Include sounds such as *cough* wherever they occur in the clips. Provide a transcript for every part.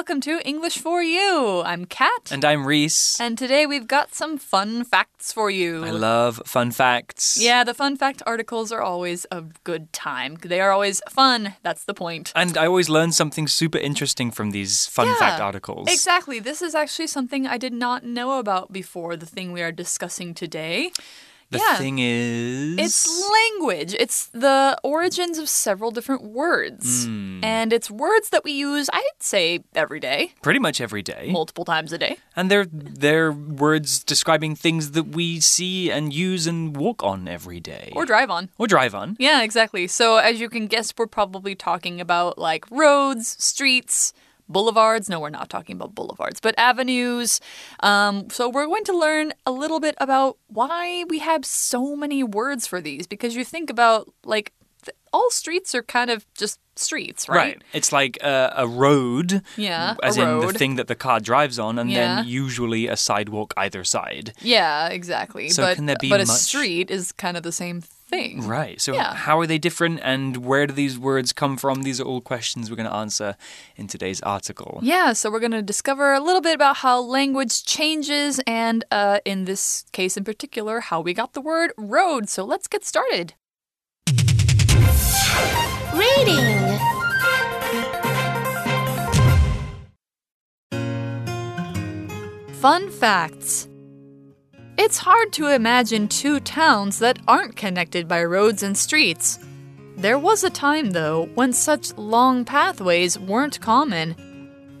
Welcome to English for You. I'm Kat. And I'm Reese. And today we've got some fun facts for you. I love fun facts. Yeah, the fun fact articles are always a good time. They are always fun. That's the point. And I always learn something super interesting from these fun Yeah, fact articles. Exactly. This is actually something I did not know about before, the thing we are discussing today. The yeah. thing is. It's language. It's the origins of several different words. Hmm. And it's words that we use, I'd say, every day, pretty much every day. multiple times a day. And they're they're words describing things that we see and use and walk on every day. Or drive on. or drive on. Yeah, exactly. So, as you can guess, we're probably talking about like roads, streets, boulevards. No, we're not talking about boulevards, but avenues. Um, so, we're going to learn a little bit about why we have so many words for these because you think about like all streets are kind of just streets, right? Right. It's like a, a road. Yeah, As in road. the thing that the car drives on, and Yeah. then usually a sidewalk either side. Yeah, exactly. So but can there be but a street is kind of the same thing. Right. So, Yeah. how are they different and where do these words come from? These are all questions we're going to answer in today's article. Yeah, so we're going to discover a little bit about how language changes, and uh, in this case in particular, how we got the word road. So let's get started. Reading. Fun facts It's hard to imagine two towns that aren't connected by roads and streets. There was a time, though, when such long pathways weren't common.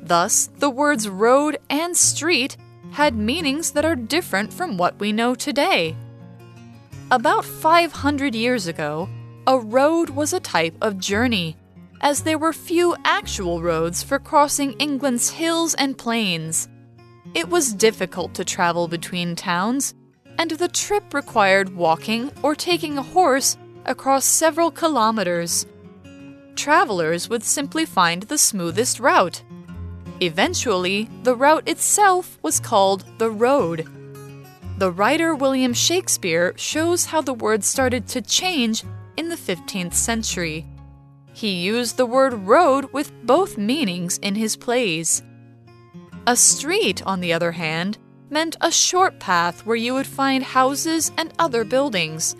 Thus, the words road and street had meanings that are different from what we know today. About 500 years ago, a road was a type of journey, as there were few actual roads for crossing England's hills and plains. It was difficult to travel between towns, and the trip required walking or taking a horse across several kilometers. Travelers would simply find the smoothest route. Eventually, the route itself was called the road. The writer William Shakespeare shows how the word started to change in the 15th century. He used the word road with both meanings in his plays. A street, on the other hand, meant a short path where you would find houses and other buildings.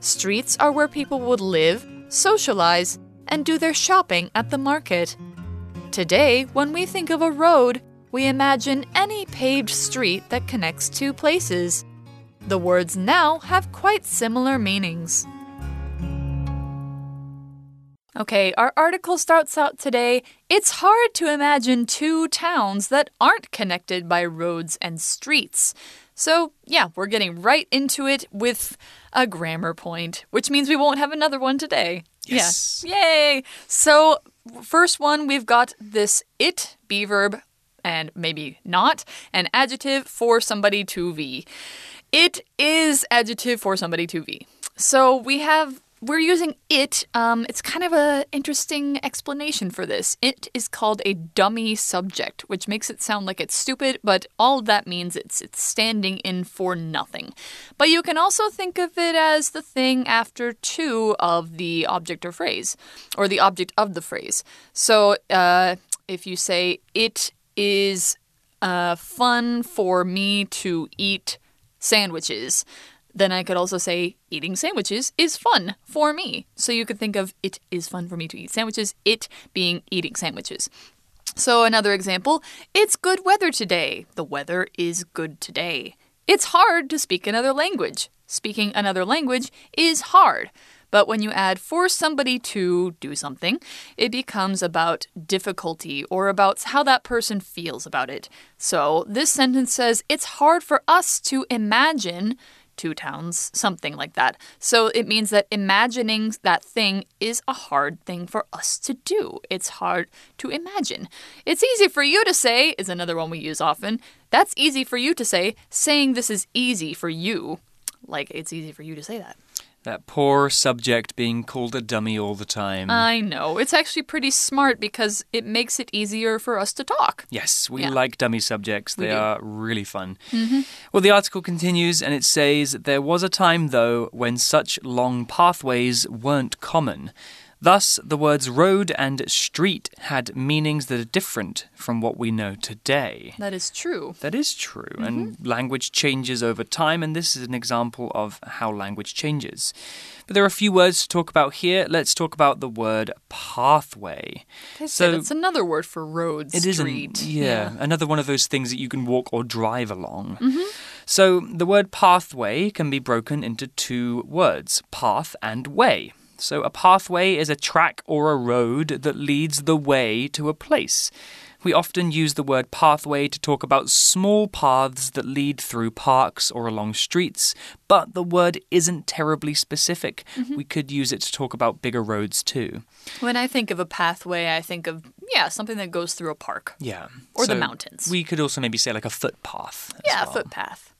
Streets are where people would live, socialize, and do their shopping at the market. Today, when we think of a road, we imagine any paved street that connects two places. The words now have quite similar meanings. Okay, our article starts out today. It's hard to imagine two towns that aren't connected by roads and streets. So, yeah, we're getting right into it with a grammar point, which means we won't have another one today. Yes. Yeah. Yay! So, first one, we've got this it, be verb, and maybe not, an adjective for somebody to be. It is adjective for somebody to be. So we have we're using it. Um, it's kind of an interesting explanation for this. It is called a dummy subject, which makes it sound like it's stupid, but all that means it's it's standing in for nothing. But you can also think of it as the thing after two of the object or phrase, or the object of the phrase. So uh, if you say it is uh, fun for me to eat sandwiches. Then I could also say eating sandwiches is fun for me. So you could think of it is fun for me to eat sandwiches, it being eating sandwiches. So another example, it's good weather today. The weather is good today. It's hard to speak another language. Speaking another language is hard. But when you add for somebody to do something, it becomes about difficulty or about how that person feels about it. So this sentence says it's hard for us to imagine two towns, something like that. So it means that imagining that thing is a hard thing for us to do. It's hard to imagine. It's easy for you to say, is another one we use often. That's easy for you to say, saying this is easy for you. Like it's easy for you to say that. That poor subject being called a dummy all the time. I know. It's actually pretty smart because it makes it easier for us to talk. Yes, we Yeah. like dummy subjects. They are really fun. Mm-hmm. Well, the article continues and it says there was a time, though, when such long pathways weren't common. Thus, the words road and street had meanings that are different from what we know today. That is true. That is true. And mm-hmm. language changes over time, and this is an example of how language changes. But there are a few words to talk about here. Let's talk about the word pathway. Okay, So- it's another word for road, It is an- street. yeah, another one of those things that you can walk or drive along. Mm-hmm. So the word pathway can be broken into two words path and way. So a pathway is a track or a road that leads the way to a place. We often use the word pathway to talk about small paths that lead through parks or along streets, but the word isn't terribly specific. Mm-hmm. We could use it to talk about bigger roads too. When I think of a pathway, I think of, yeah, something that goes through a park. Yeah. Or the mountains. We could also maybe say like a footpath. Yeah, well. footpath.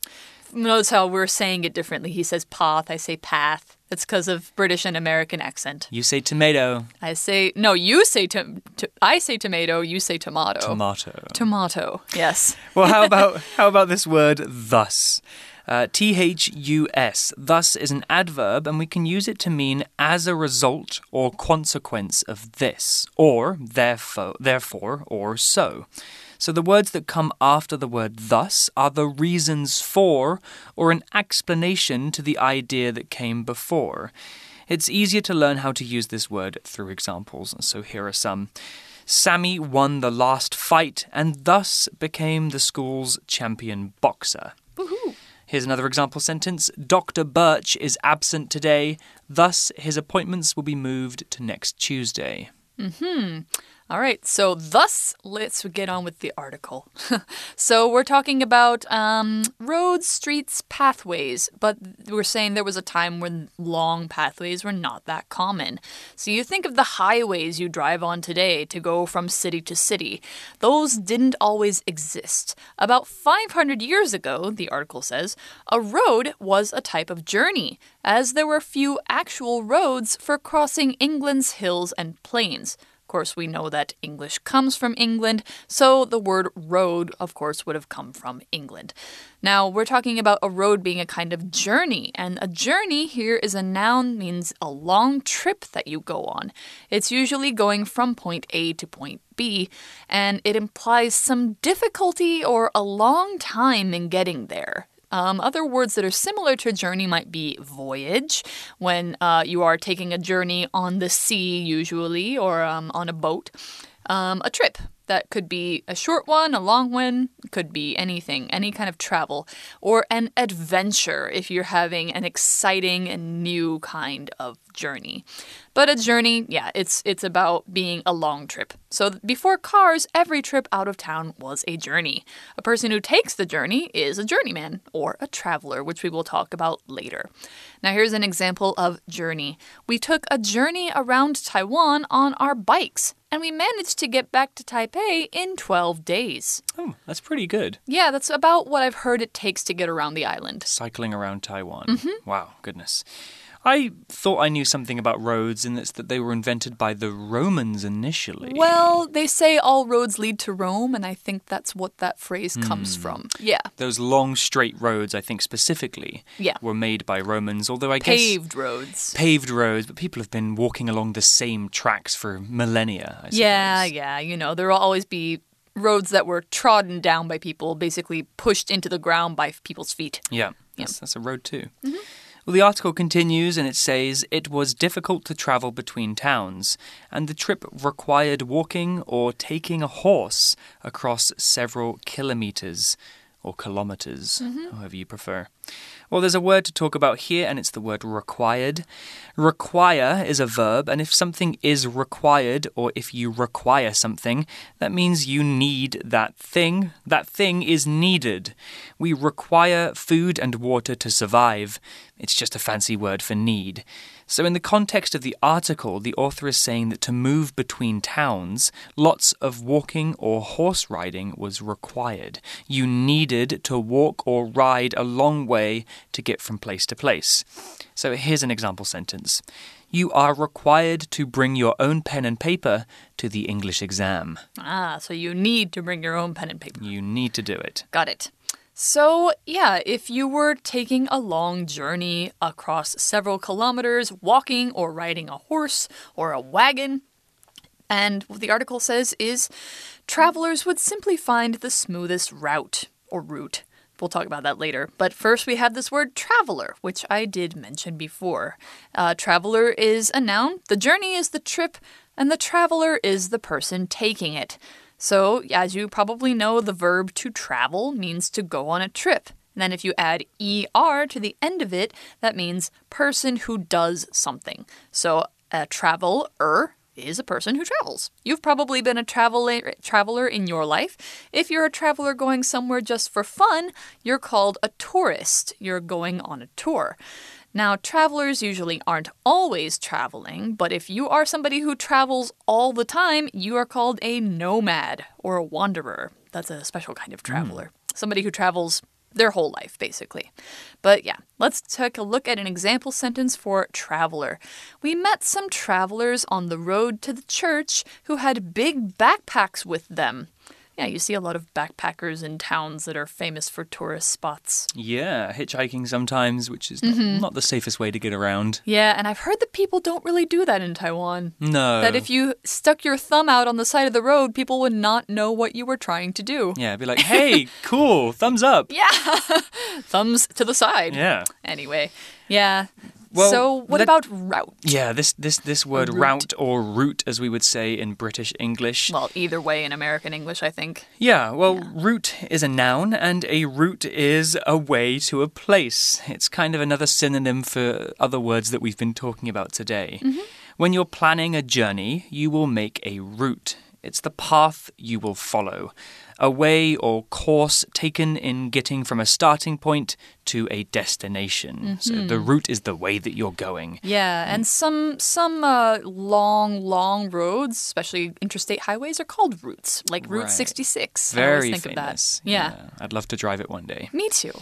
Notice how we're saying it differently. He says path, I say path. It's because of British and American accent. You say tomato, I say, no, you say, to, to, I say tomato, you say tomato. tomato. Tomato, yes. *laughs* well, how about how about this word thus? Uh, T H U S. Thus is an adverb, and we can use it to mean as a result or consequence of this, or therefore, therefore, or so. So the words that come after the word thus are the reasons for or an explanation to the idea that came before. It's easier to learn how to use this word through examples, so here are some. Sammy won the last fight and thus became the school's champion boxer. Woohoo. Here's another example sentence Dr. Birch is absent today, thus his appointments will be moved to next Tuesday. Mm-hmm. All right, so thus, let's get on with the article. *laughs* so, we're talking about um, roads, streets, pathways, but we're saying there was a time when long pathways were not that common. So, you think of the highways you drive on today to go from city to city. Those didn't always exist. About 500 years ago, the article says, a road was a type of journey, as there were few actual roads for crossing England's hills and plains. Course, we know that English comes from England, so the word road, of course, would have come from England. Now, we're talking about a road being a kind of journey, and a journey here is a noun, means a long trip that you go on. It's usually going from point A to point B, and it implies some difficulty or a long time in getting there. Um, other words that are similar to journey might be voyage, when uh, you are taking a journey on the sea, usually, or um, on a boat. Um, a trip. That could be a short one, a long one, could be anything, any kind of travel, or an adventure if you're having an exciting and new kind of journey. But a journey, yeah, it's it's about being a long trip. So before cars, every trip out of town was a journey. A person who takes the journey is a journeyman or a traveler, which we will talk about later. Now here's an example of journey. We took a journey around Taiwan on our bikes, and we managed to get back to Taipei in 12 days. Oh, that's pretty good. Yeah, that's about what I've heard it takes to get around the island. Cycling around Taiwan. Mm-hmm. Wow, goodness. I thought I knew something about roads, and it's that they were invented by the Romans initially. Well, they say all roads lead to Rome, and I think that's what that phrase comes hmm. from. Yeah. Those long, straight roads, I think specifically, Yeah. were made by Romans, although I guess. Paved roads. Paved roads, but people have been walking along the same tracks for millennia, I suppose. Yeah, yeah. You know, there will always be roads that were trodden down by people, basically pushed into the ground by people's feet. Yeah, that's, that's a road too. Mm-hmm. Well, the article continues and it says it was difficult to travel between towns, and the trip required walking or taking a horse across several kilometers or kilometers, mm-hmm. however you prefer. Well, there's a word to talk about here, and it's the word required. Require is a verb, and if something is required, or if you require something, that means you need that thing. That thing is needed. We require food and water to survive. It's just a fancy word for need. So, in the context of the article, the author is saying that to move between towns, lots of walking or horse riding was required. You needed to walk or ride a long way to get from place to place. So, here's an example sentence You are required to bring your own pen and paper to the English exam. Ah, so you need to bring your own pen and paper. You need to do it. Got it. So, yeah, if you were taking a long journey across several kilometers, walking or riding a horse or a wagon, and what the article says is travelers would simply find the smoothest route or route. We'll talk about that later. But first, we have this word traveler, which I did mention before. Uh, traveler is a noun, the journey is the trip, and the traveler is the person taking it. So, as you probably know, the verb to travel means to go on a trip. And then if you add er to the end of it, that means person who does something. So, a traveler is a person who travels. You've probably been a traveler traveler in your life. If you're a traveler going somewhere just for fun, you're called a tourist. You're going on a tour. Now, travelers usually aren't always traveling, but if you are somebody who travels all the time, you are called a nomad or a wanderer. That's a special kind of hmm. traveler. Somebody who travels their whole life, basically. But yeah, let's take a look at an example sentence for traveler. We met some travelers on the road to the church who had big backpacks with them. Yeah, you see a lot of backpackers in towns that are famous for tourist spots. Yeah, hitchhiking sometimes, which is not, mm-hmm. not the safest way to get around. Yeah, and I've heard that people don't really do that in Taiwan. No. That if you stuck your thumb out on the side of the road, people would not know what you were trying to do. Yeah, be like, hey, *laughs* cool, thumbs up. Yeah. *laughs* Thumbs to the side. Yeah. Anyway, yeah. Well, so what let- about route? Yeah, this this this word route. route or route, as we would say in British English. Well, either way in American English, I think. Yeah, well, route is a noun, and a route is a way to a place. It's kind of another synonym for other words that we've been talking about today. Mm-hmm. When you're planning a journey, you will make a route. It's the path you will follow, a way or course taken in getting from a starting point to a destination. So the route is the way that you're going. Yeah, and some some uh, long, long roads, especially interstate highways, are called routes, like Route Right. 66. I always Very think famous. of that. Yeah. I'd love to drive it one day. me too.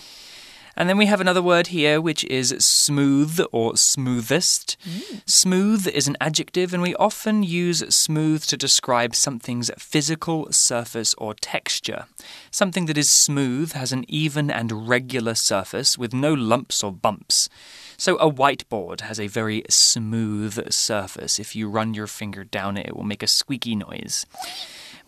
And then we have another word here, which is smooth or smoothest. Mm. Smooth is an adjective, and we often use smooth to describe something's physical surface or texture. Something that is smooth has an even and regular surface with no lumps or bumps. So a whiteboard has a very smooth surface. If you run your finger down it, it will make a squeaky noise.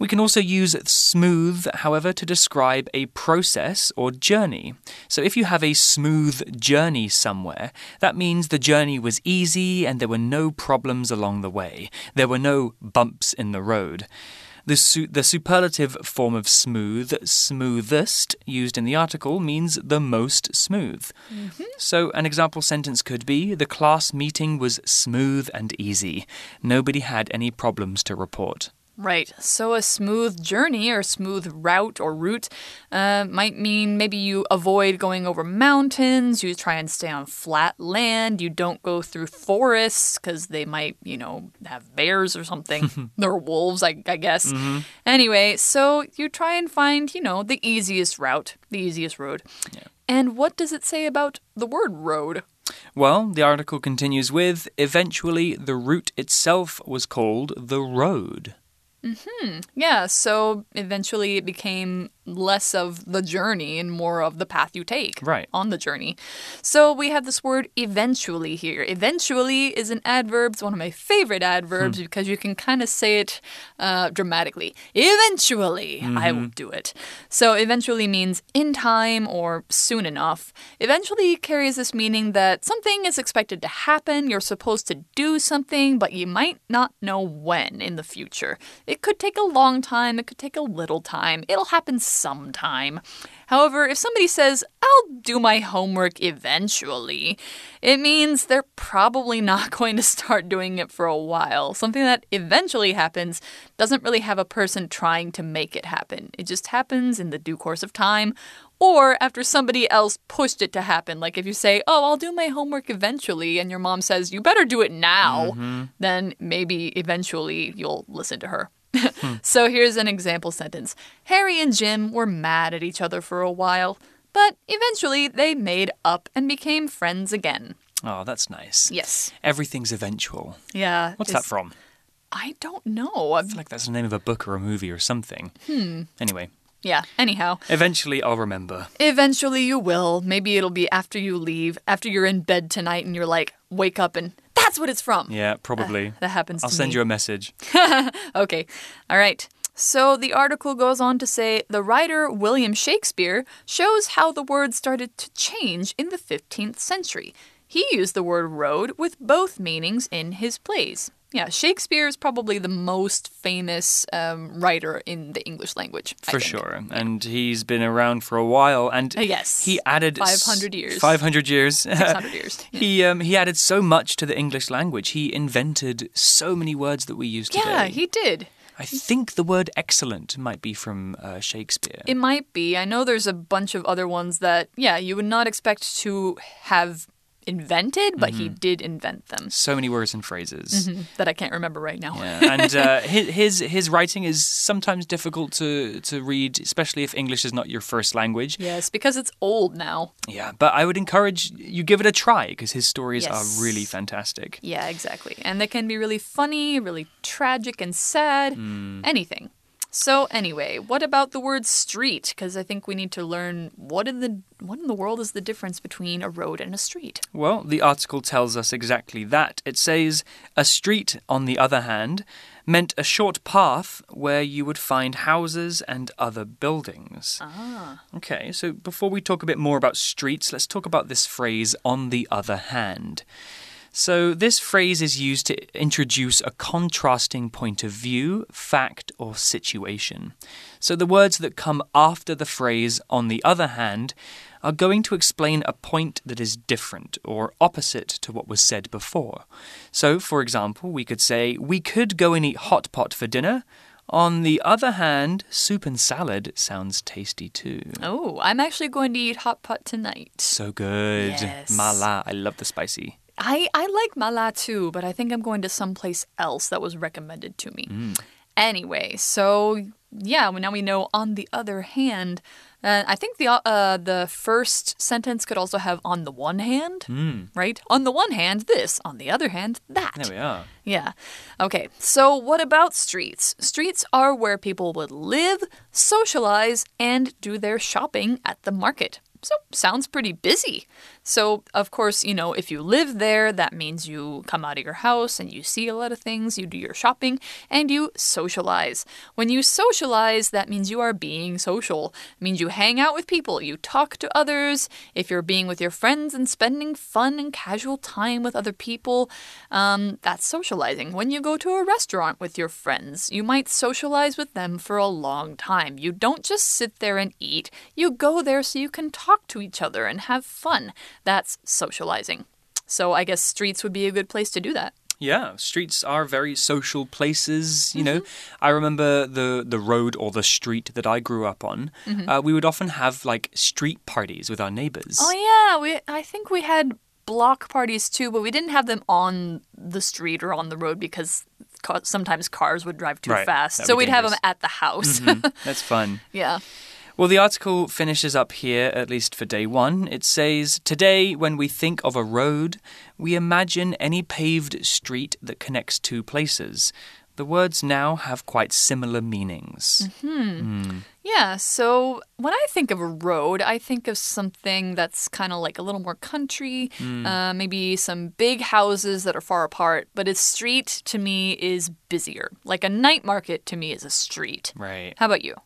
We can also use smooth, however, to describe a process or journey. So if you have a smooth journey somewhere, that means the journey was easy and there were no problems along the way. There were no bumps in the road. The, su- the superlative form of smooth, smoothest, used in the article means the most smooth. Mm-hmm. So, an example sentence could be The class meeting was smooth and easy. Nobody had any problems to report. Right. So a smooth journey or smooth route or route uh, might mean maybe you avoid going over mountains, you try and stay on flat land, you don't go through forests because they might, you know, have bears or something. *laughs* or wolves, I, I guess. Anyway, so you try and find, you know, the easiest route, the easiest road. And what does it say about the word road? Well, the article continues with Eventually, the route itself was called the road. Mm-hmm. Yeah, so eventually it became less of the journey and more of the path you take Right. on the journey. So we have this word eventually here. Eventually is an adverb. It's one of my favorite adverbs hmm. because you can kind of say it uh, dramatically. Eventually, I will do it. So eventually means in time or soon enough. Eventually carries this meaning that something is expected to happen. You're supposed to do something, but you might not know when in the future. It could take a long time, it could take a little time. It'll happen sometime. However, if somebody says, I'll do my homework eventually, it means they're probably not *laughs* going to start doing it for a while. Something that eventually happens doesn't really have a person trying to make it happen. It just happens in the due course of time or after somebody else pushed it to happen. Like if you say, Oh, I'll do my homework eventually, and your mom says, You better do it now, mm-hmm. then maybe eventually you'll listen to her. *laughs* so here's an example sentence Harry and Jim were mad at each other for a while, but eventually they made up and became friends again. Oh, that's nice. Yes. Everything's eventual. Yeah. What's that from? I don't know. I feel like that's the name of a book or a movie or something. Hmm. Anyway, Yeah, anyhow. Eventually, I'll remember. Eventually you will. Maybe it'll be after you leave, after you're in bed tonight and you're like, wake up and that's what it's from. Yeah, probably. Ah, that happens I'll send me. you a message. *laughs* Okay. All right. So the article goes on to say the writer William Shakespeare shows how the word started to change in the 15th century. He used the word road with both meanings in his plays. Yeah, Shakespeare is probably the most famous um, writer in the English language. For sure. And he's been around for a while. And Uh, yes. he added 500 years. 500 years. *laughs* 600 years. Yeah. He um, he added so much to the English language. He invented so many words that we use today. Yeah, he did. I think the word excellent might be from uh, Shakespeare. It might be. I know there's a bunch of other ones that, yeah, you would not expect to have invented, but he mm-hmm. did invent them so many words and phrases. Mm-hmm. that I can't remember right now. Yeah, and uh, *laughs* his, his writing is sometimes difficult to to read, especially if English is not your first language. Yes, because it's old now. Yeah, but I would encourage you give it a try because his stories Yes. are really fantastic. Yeah, exactly. And they can be really funny, really tragic and sad, mm. anything. So anyway, what about the word street? Because I think we need to learn what in the what in the world is the difference between a road and a street. Well, the article tells us exactly that. It says a street, on the other hand, meant a short path where you would find houses and other buildings. Ah. Okay, so before we talk a bit more about streets, let's talk about this phrase, on the other hand. So, this phrase is used to introduce a contrasting point of view, fact, or situation. So, the words that come after the phrase, on the other hand, are going to explain a point that is different or opposite to what was said before. So, for example, we could say, We could go and eat hot pot for dinner. On the other hand, soup and salad sounds tasty too. Oh, I'm actually going to eat hot pot tonight. So good. Yes. Mala. I love the spicy. I, I like mala too, but I think I'm going to someplace else that was recommended to me. Anyway, so yeah, well, now we know. On the other hand, uh, I think the uh, the first sentence could also have on the one hand, right? On the one hand, this. On the other hand, that. There we are. Yeah. Okay. So, what about streets? Streets are where people would live, socialize, and do their shopping at the market. So, sounds pretty busy. So, of course, you know, if you live there, that means you come out of your house and you see a lot of things, you do your shopping, and you socialize. When you socialize, that means you are being social. It means you hang out with people, you talk to others. If you're being with your friends and spending fun and casual time with other people, um, that's socializing. When you go to a restaurant with your friends, you might socialize with them for a long time. You don't just sit there and eat, you go there so you can talk to each other and have fun. That's socializing. So I guess streets would be a good place to do that. Yeah, streets are very social places. You know, mm-hmm. I remember the the road or the street that I grew up on. Mm-hmm. Uh, we would often have like street parties with our neighbors. Oh yeah, we I think we had block parties too, but we didn't have them on the street or on the road because ca- sometimes cars would drive too Right, fast. So we'd have them at the house. Mm-hmm. *laughs* That's fun. yeah. Well, the article finishes up here, at least for day one. It says Today, when we think of a road, we imagine any paved street that connects two places. The words now have quite similar meanings. Mm-hmm. Hmm. Yeah, so when I think of a road, I think of something that's kind of like a little more country, hmm. uh, maybe some big houses that are far apart, but a street to me is busier. Like a night market to me is a street. Right. How about you?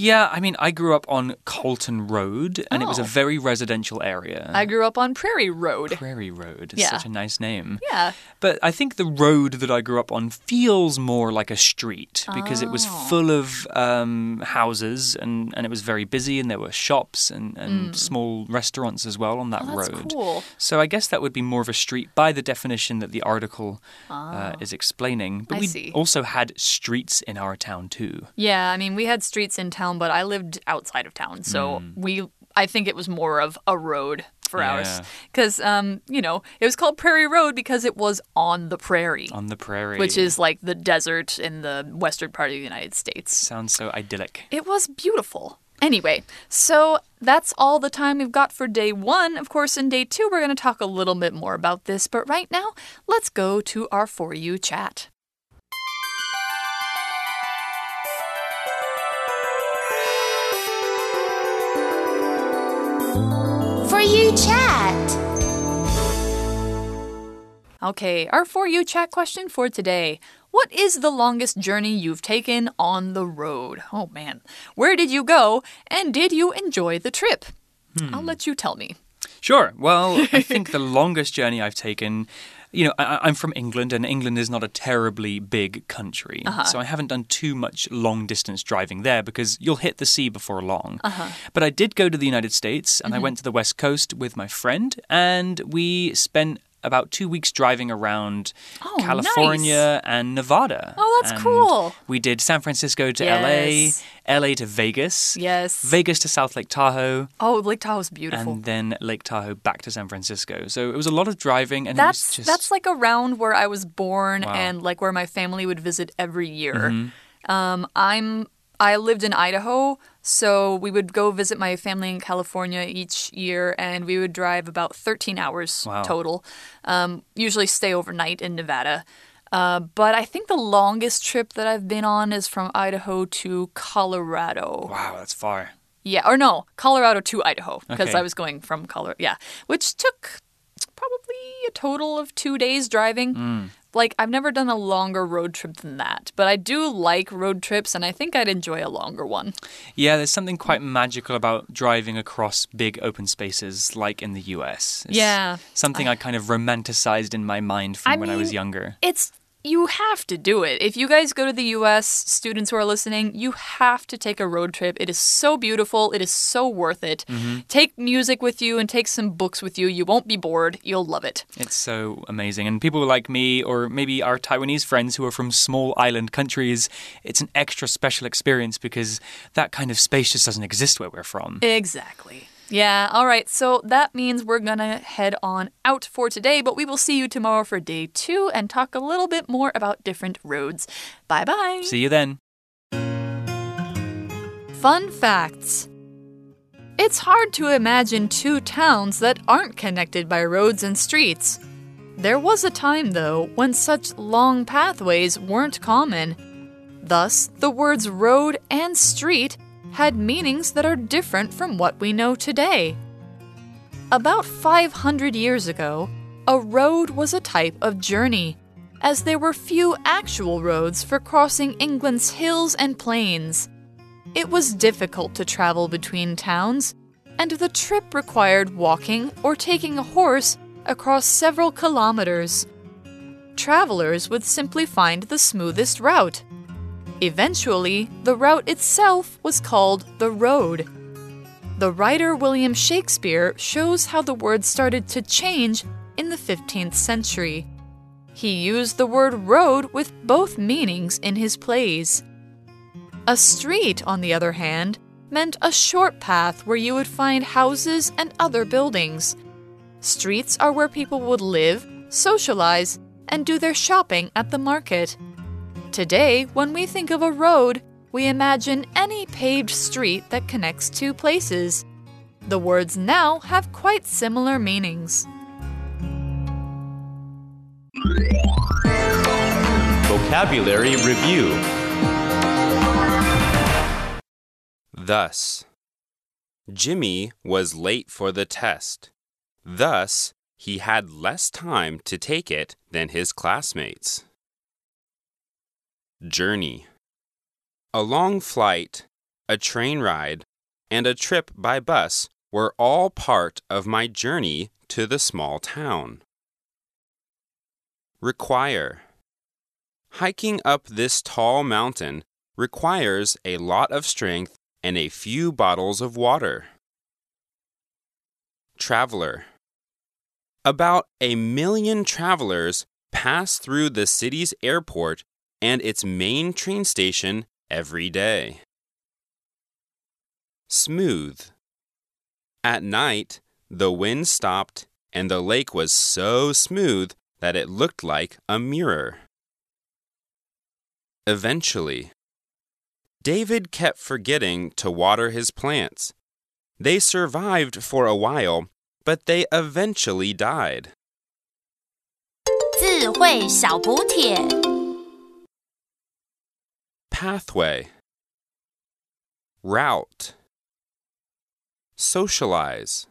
Yeah, I mean, I grew up on Colton Road, and it was a Oh. very residential area. I grew up on Prairie Road. Prairie Road is Yeah. such a nice name. Yeah. But I think the road that I grew up on feels more like a street because it was Oh. full of um, houses and, and it was very busy and there were shops and, and small restaurants as well on that Mm. Oh, that's road. cool. So I guess that would be more of a street by the definition that the article uh, is explaining. But Ah. I we see. also had streets in our town too. Yeah, I mean, we had streets in town, but I lived outside of town, so we. I think it was more of a road for ours, because um, you know, it was called Prairie Road because it was on the prairie, On the prairie. which is like the desert in the western part of the United States. Sounds so idyllic. It was beautiful. Anyway, so that's all the time we've got for day one. Of course, in day two, we're going to talk a little bit more about this, but right now, let's go to our For You chat. Okay, our For You chat question for today. What is the longest journey you've taken on the road? Oh man. Where did you go and did you enjoy the trip? Hmm. I'll let you tell me. Sure. Well, I think *laughs* the longest journey I've taken. You know, I, I'm from England, and England is not a terribly big country. Uh-huh. So I haven't done too much long distance driving there because you'll hit the sea before long. Uh-huh. But I did go to the United States and I mm-hmm. went to the West Coast with my friend, and we spent about two weeks driving around Oh, California and Nevada. Oh, that's And cool. We did San Francisco to Yes. LA, LA to Vegas, Yes. Vegas to South Lake Tahoe, Oh, Lake Tahoe's beautiful. and then Lake Tahoe back to San Francisco. So it was a lot of driving, and that's it was just that's like around where I was born Wow. And like where my family would visit every year. Um, I'm I lived in Idaho, so we would go visit my family in California each year, and we would drive about 13 hours Wow. total. Um, usually stay overnight in Nevada. Uh, but I think the longest trip that I've been on is from Idaho to Colorado. wow, that's far. Yeah, or no, Colorado to Idaho because Okay. I was going from Colorado. Yeah, which took a total of two days driving. Mm. Like, I've never done a longer road trip than that, but I do like road trips and I think I'd enjoy a longer one. Yeah, there's something quite magical about driving across big open spaces like in the US. It's Yeah. Something I, kind of romanticized in my mind from I when I was younger. It's you have to do it. If you guys go to the US, students who are listening, you have to take a road trip. It is so beautiful. It is so worth it. Mm-hmm. Take music with you and take some books with you. You won't be bored. You'll love it. It's so amazing. And people like me, or maybe our Taiwanese friends who are from small island countries, it's an extra special experience because that kind of space just doesn't exist where we're from. Exactly. Yeah, all right. So that means we're going to head on out for today, but we will see you tomorrow for day two and talk a little bit more about different roads. Bye bye. See you then. Fun facts It's hard to imagine two towns that aren't connected by roads and streets. There was a time, though, when such long pathways weren't common. Thus, the words road and street had meanings that are different from what we know today. About 500 years ago, a road was a type of journey, as there were few actual roads for crossing England's hills and plains. It was difficult to travel between towns, and the trip required walking or taking a horse across several kilometers. Travelers would simply find the smoothest route. Eventually, the route itself was called the road. The writer William Shakespeare shows how the word started to change in the 15th century. He used the word road with both meanings in his plays. A street, on the other hand, meant a short path where you would find houses and other buildings. Streets are where people would live, socialize, and do their shopping at the market. Today, when we think of a road, we imagine any paved street that connects two places. The words now have quite similar meanings. Vocabulary Review Thus, Jimmy was late for the test. Thus, he had less time to take it than his classmates. Journey A long flight, a train ride, and a trip by bus were all part of my journey to the small town. Require Hiking up this tall mountain requires a lot of strength and a few bottles of water. Traveler About a million travelers pass through the city's airport and its main train station every day. Smooth At night, the wind stopped and the lake was so smooth that it looked like a mirror. Eventually, David kept forgetting to water his plants. They survived for a while, but they eventually died. 智慧小补帖。 Pathway, Route, Socialize,